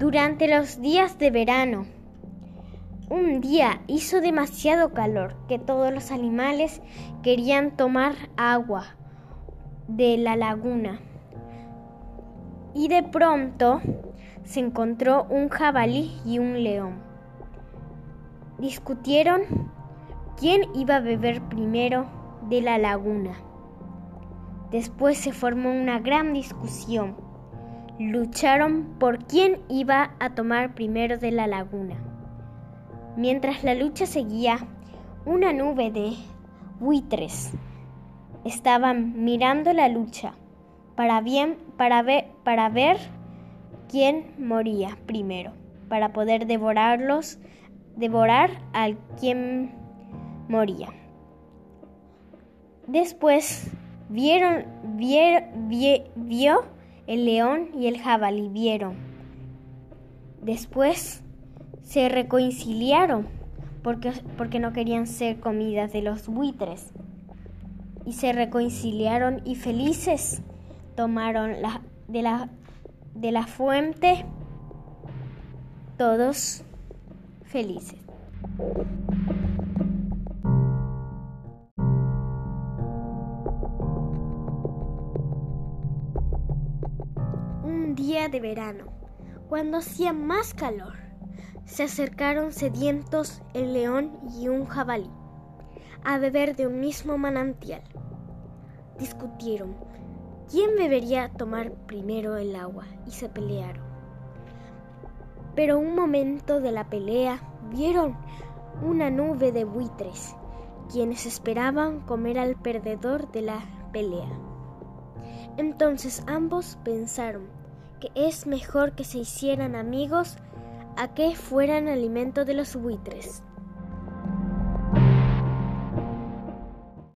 Durante los días de verano, un día hizo demasiado calor que todos los animales querían tomar agua de la laguna. Y de pronto se encontró un jabalí y un león. Discutieron quién iba a beber primero de la laguna. Después se formó una gran discusión. Lucharon por quién iba a tomar primero de la laguna. Mientras la lucha seguía, una nube de buitres estaban mirando la lucha para, bien, para, ver, para ver quién moría primero, para poder devorarlos, devorar al quien moría. Después vieron, vio el león y el jabalí vieron. Después se reconciliaron porque, porque no querían ser comidas de los buitres. Y se reconciliaron y felices tomaron la, de, la, de la fuente todos felices. Un día de verano, cuando hacía más calor, se acercaron sedientos el león y un jabalí a beber de un mismo manantial. Discutieron quién debería tomar primero el agua y se pelearon. Pero un momento de la pelea vieron una nube de buitres, quienes esperaban comer al perdedor de la pelea. Entonces ambos pensaron que es mejor que se hicieran amigos a que fueran alimento de los buitres.